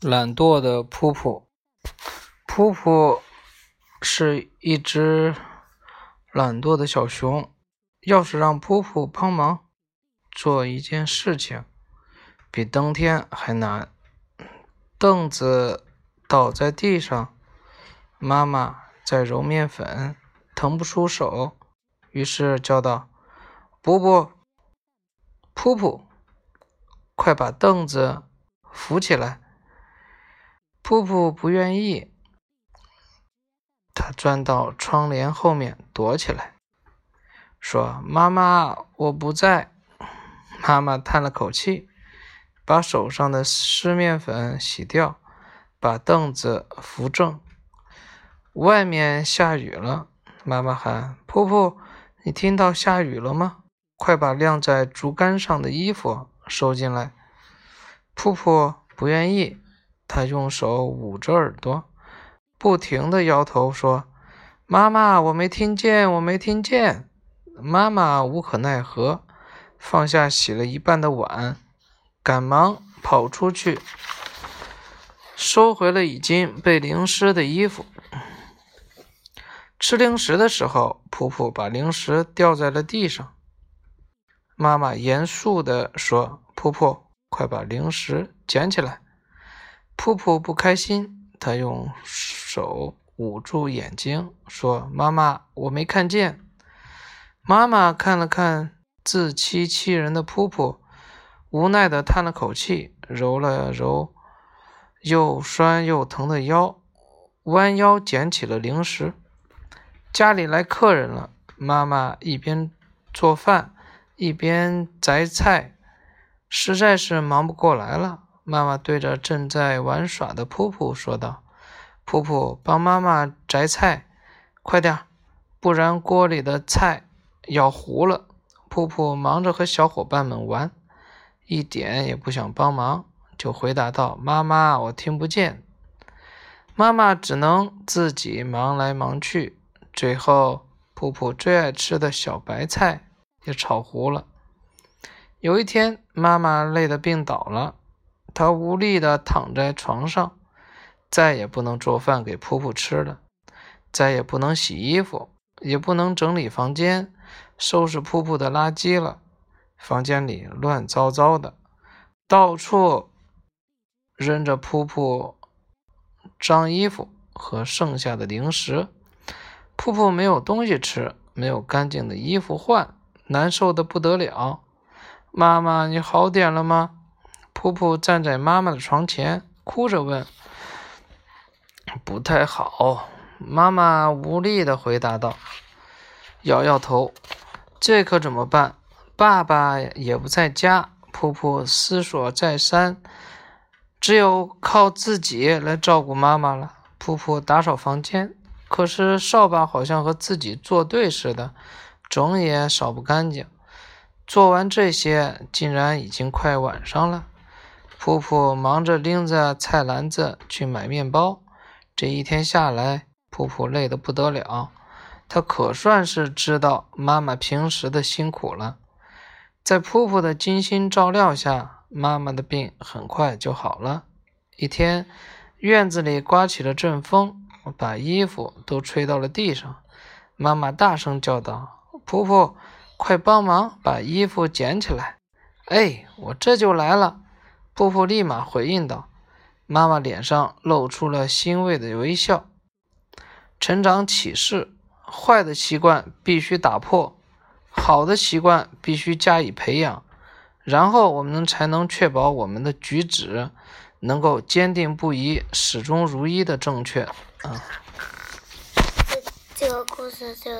懒惰的噗噗，噗噗是一只懒惰的小熊。要是让噗噗帮忙做一件事情，比登天还难。凳子倒在地上，妈妈在揉面粉，腾不出手，于是叫道：“噗噗，噗噗，快把凳子扶起来。”噗噗不愿意，他钻到窗帘后面躲起来，说：“妈妈，我不在。”妈妈叹了口气，把手上的湿面粉洗掉，把凳子扶正。外面下雨了，妈妈喊：“噗噗，你听到下雨了吗？快把晾在竹竿上的衣服收进来。”噗噗不愿意。他用手捂着耳朵，不停地摇头说：“妈妈，我没听见，我没听见。”妈妈无可奈何，放下洗了一半的碗，赶忙跑出去，收回了已经被淋湿的衣服。吃零食的时候，噗噗把零食掉在了地上。妈妈严肃地说：“噗噗，快把零食捡起来。”噗噗不开心，他用手捂住眼睛，说：“妈妈，我没看见。”妈妈看了看自欺欺人的噗噗，无奈地叹了口气，揉了揉又酸又疼的腰，弯腰捡起了零食。家里来客人了，妈妈一边做饭一边摘菜，实在是忙不过来了。妈妈对着正在玩耍的噗噗说道：“噗噗，帮妈妈摘菜，快点，不然锅里的菜要糊了。”噗噗忙着和小伙伴们玩，一点也不想帮忙，就回答道：“妈妈，我听不见。”妈妈只能自己忙来忙去，最后噗噗最爱吃的小白菜也炒糊了。有一天，妈妈累得病倒了。他无力地躺在床上，再也不能做饭给噗噗吃了，再也不能洗衣服，也不能整理房间、收拾噗噗的垃圾了。房间里乱糟糟的，到处扔着噗噗脏衣服和剩下的零食。噗噗没有东西吃，没有干净的衣服换，难受的不得了。妈妈，你好点了吗？噗噗站在妈妈的床前，哭着问：“不太好。”妈妈无力地回答道，摇摇头：“这可怎么办？爸爸也不在家。”噗噗思索再三，只有靠自己来照顾妈妈了。噗噗打扫房间，可是扫把好像和自己作对似的，总也扫不干净。做完这些，竟然已经快晚上了。噗噗忙着拎着菜篮子去买面包，这一天下来，噗噗累得不得了。他可算是知道妈妈平时的辛苦了。在噗噗的精心照料下，妈妈的病很快就好了。一天，院子里刮起了阵风，把衣服都吹到了地上。妈妈大声叫道：“噗噗，快帮忙把衣服捡起来！”“哎，我这就来了。”布布立马回应道：“妈妈脸上露出了欣慰的微笑。成长启示：坏的习惯必须打破，好的习惯必须加以培养，然后我们才能确保我们的举止能够坚定不移、始终如一的正确。”啊，这这个故事就